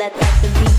let that be.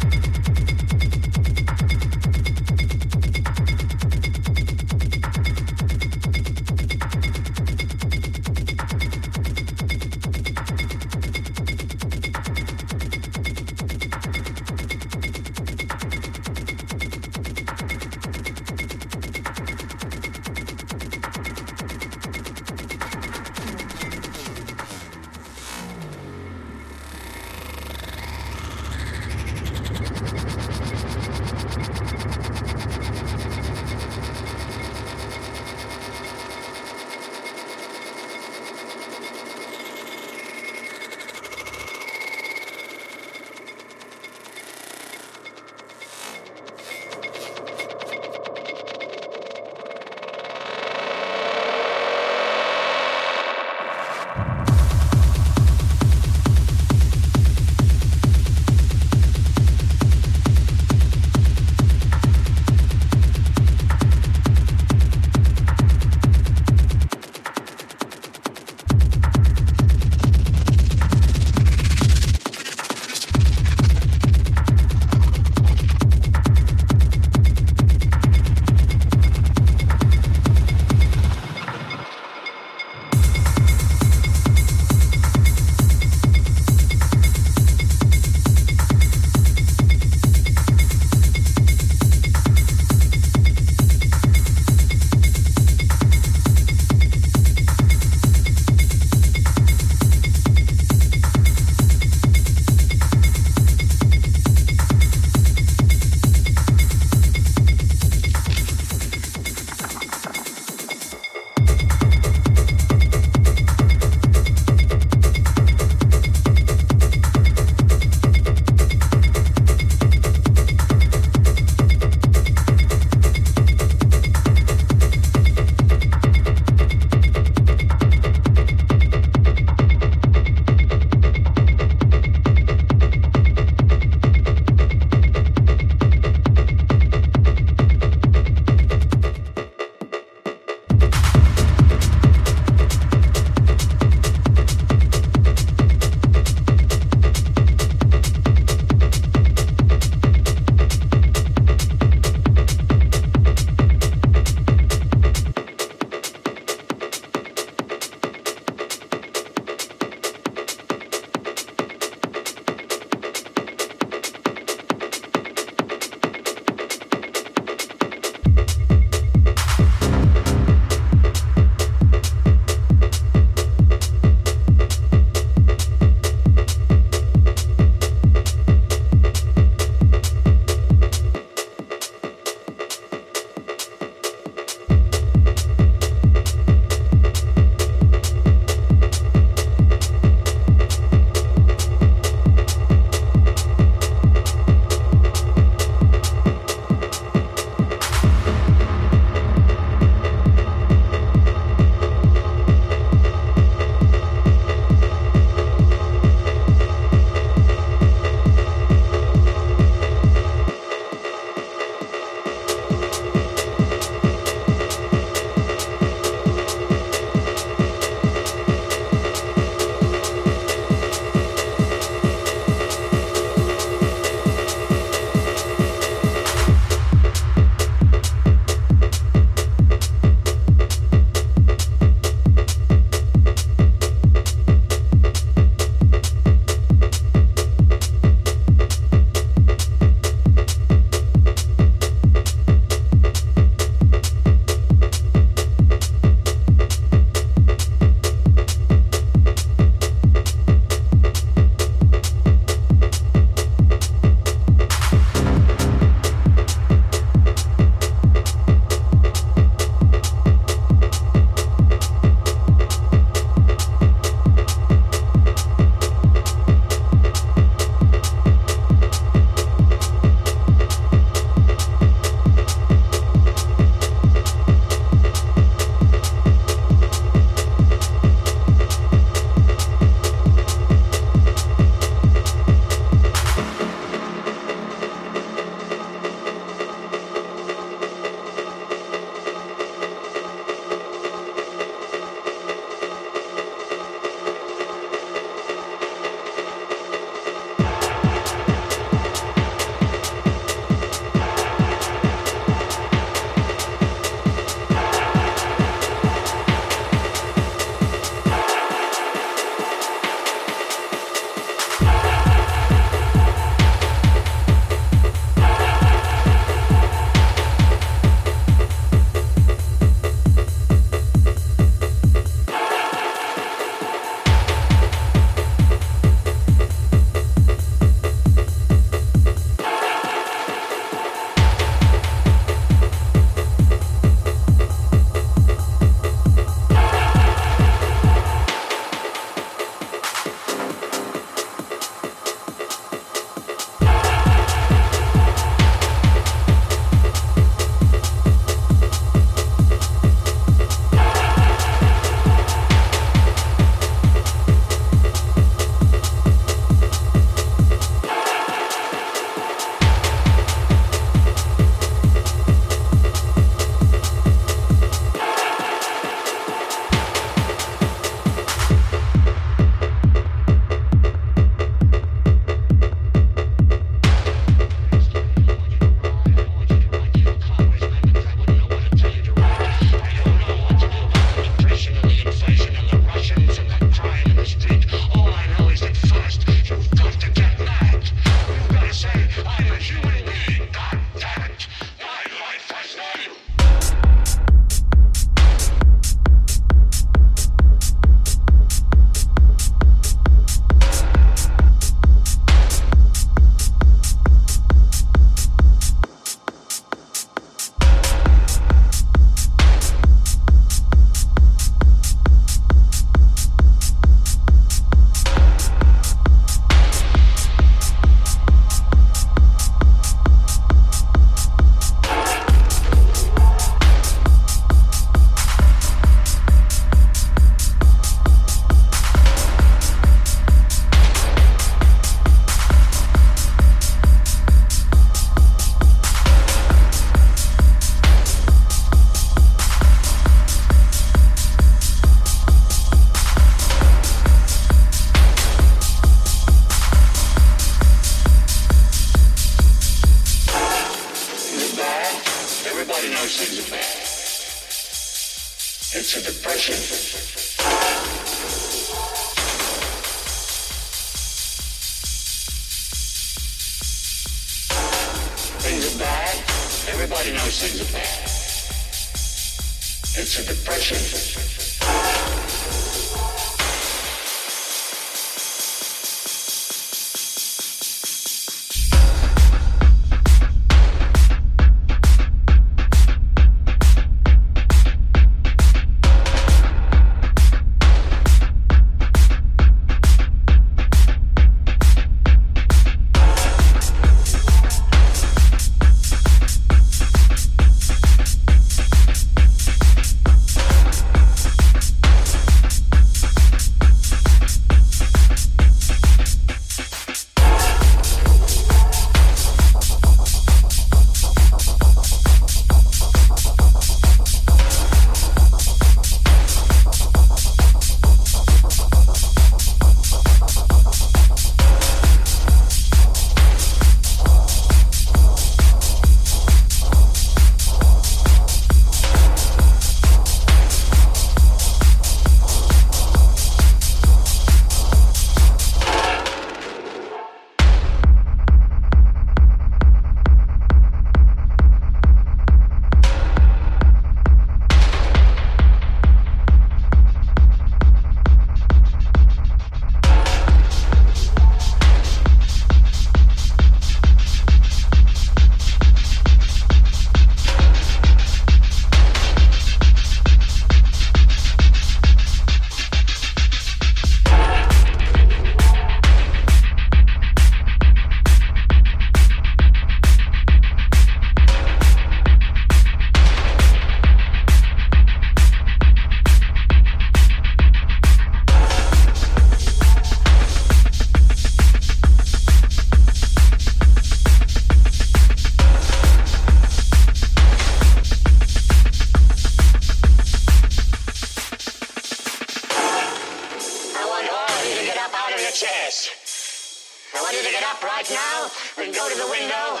want you to get up right now and go to the window,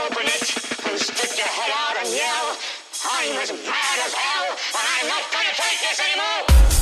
open it, and stick your head out and yell, I'm as mad as hell, and I'm not gonna take this anymore!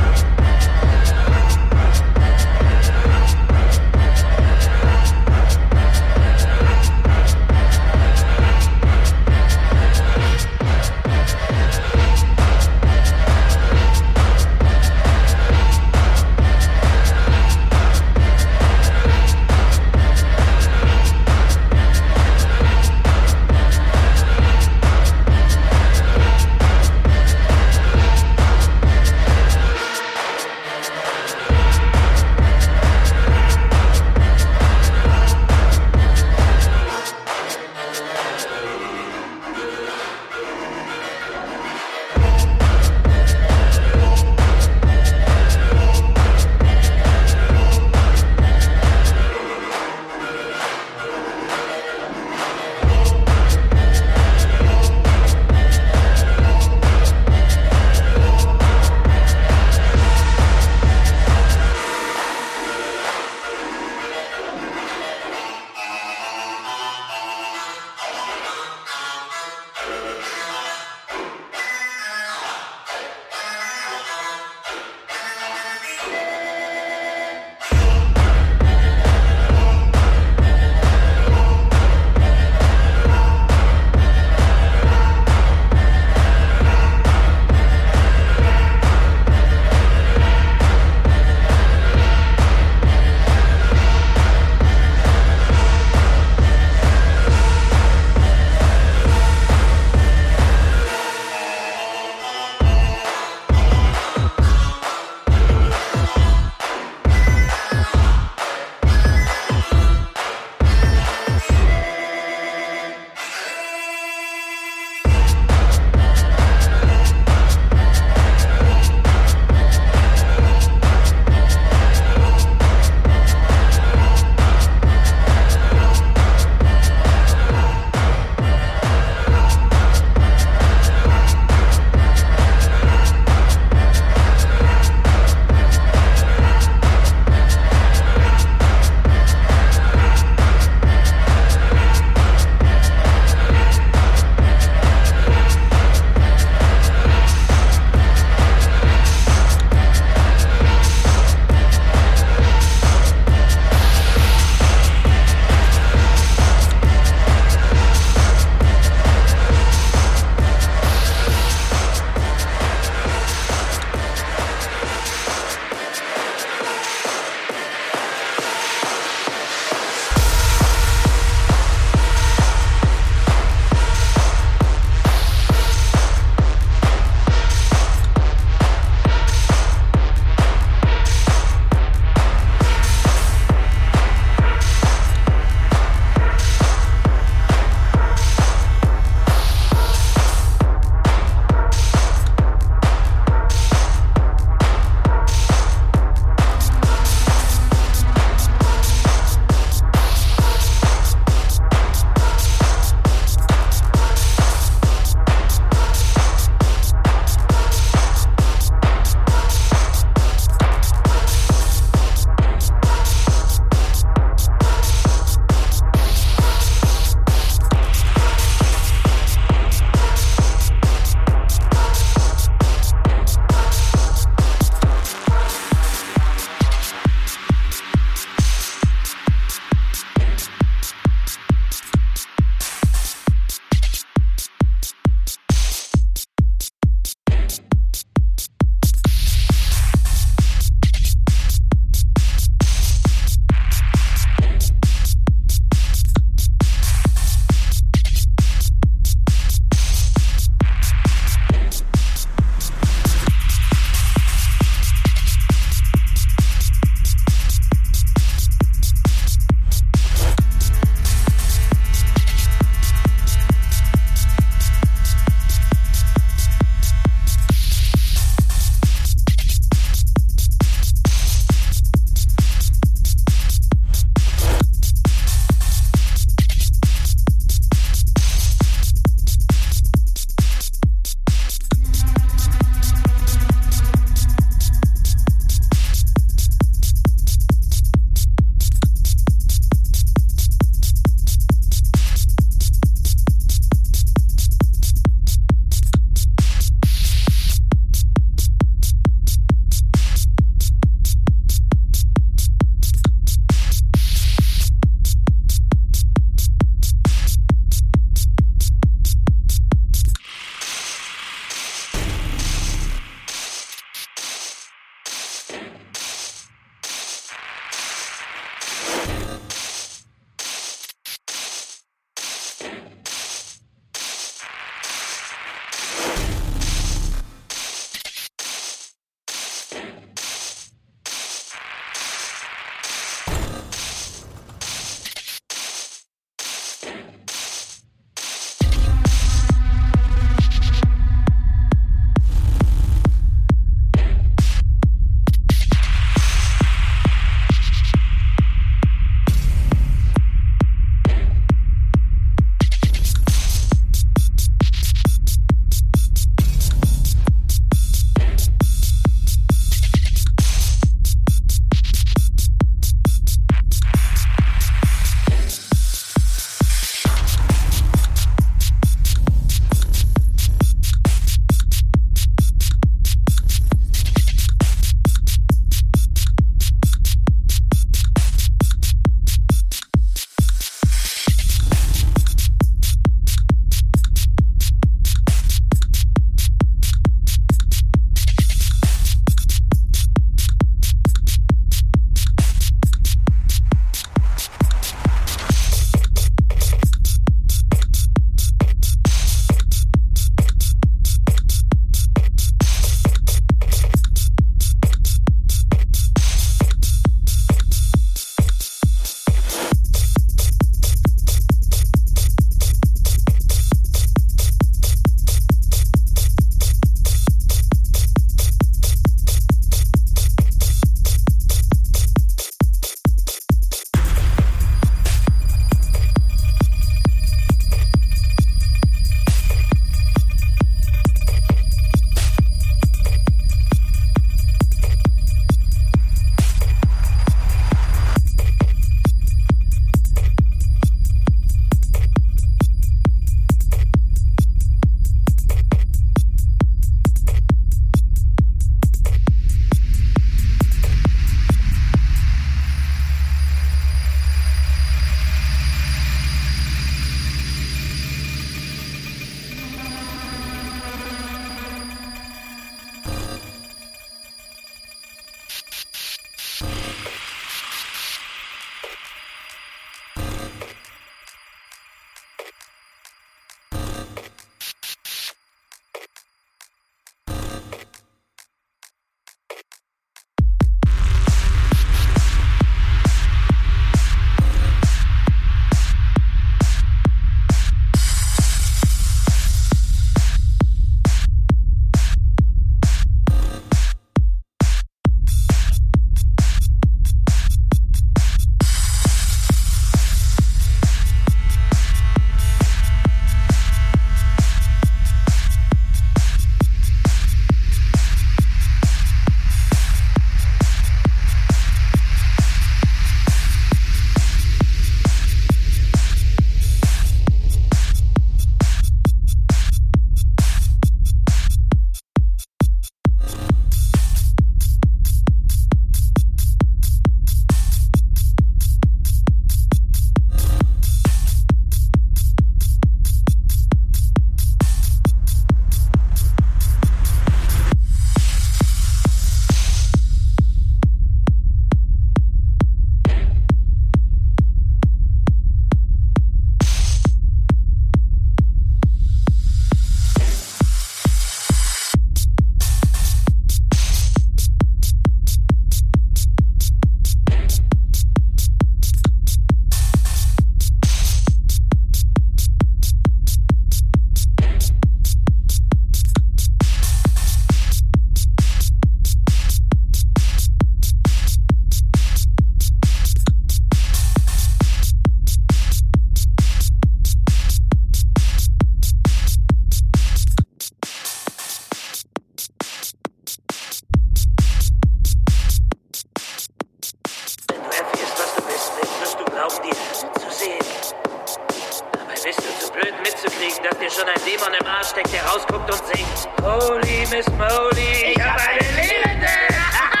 Mitzukriegen, dass dir schon ein Dämon im Arsch steckt, der rausguckt und singt. Holy Miss Molly, ich hab eine Lebende!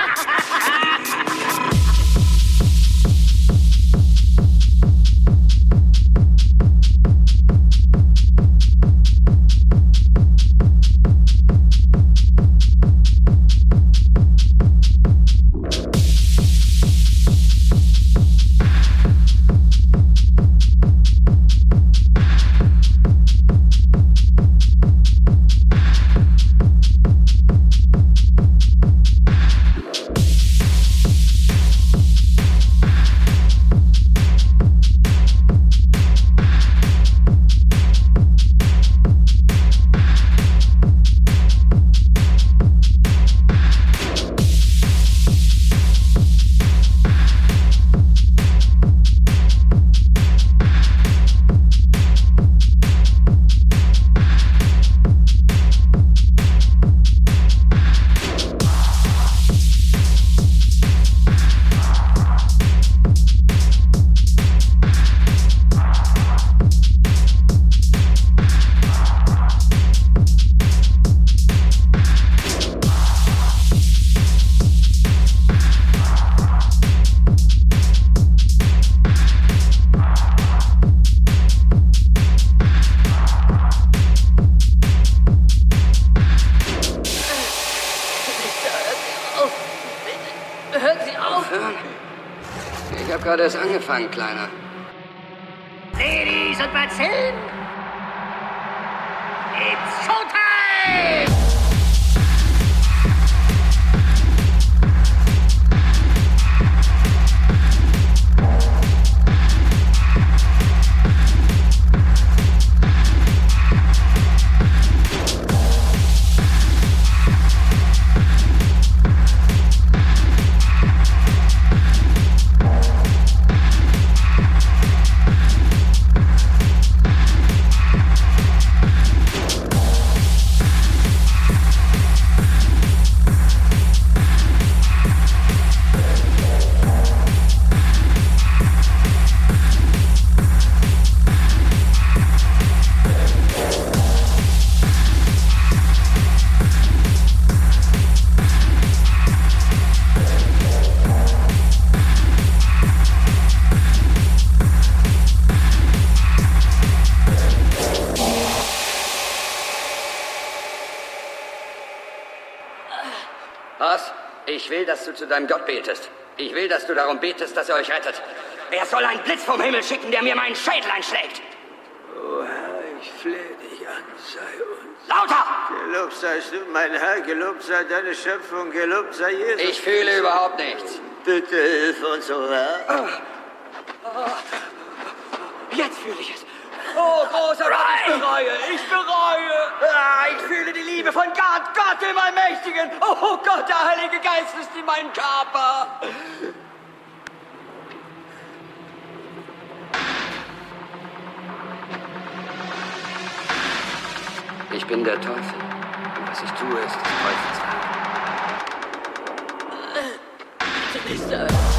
ein kleiner. Du zu deinem Gott betest. Ich will, dass du darum betest, dass er euch rettet. Er soll einen Blitz vom Himmel schicken, der mir meinen Schädel einschlägt. O Herr, ich flehe dich an, sei uns. Lauter! Gelobt seist du, mein Herr, gelobt sei deine Schöpfung, gelobt sei Jesus. Ich fühle überhaupt nichts. Bitte hilf uns, o Herr. Jetzt fühle ich es. Oh, großer Gott, ich bereue, ich bereue. Ah, ich fühle die Liebe von Gott, Gott dem Allmächtigen. Oh Gott, der Heilige Geist ist in meinem Körper. Ich bin der Teufel. Und was ich tue, ist des Teufels Werk.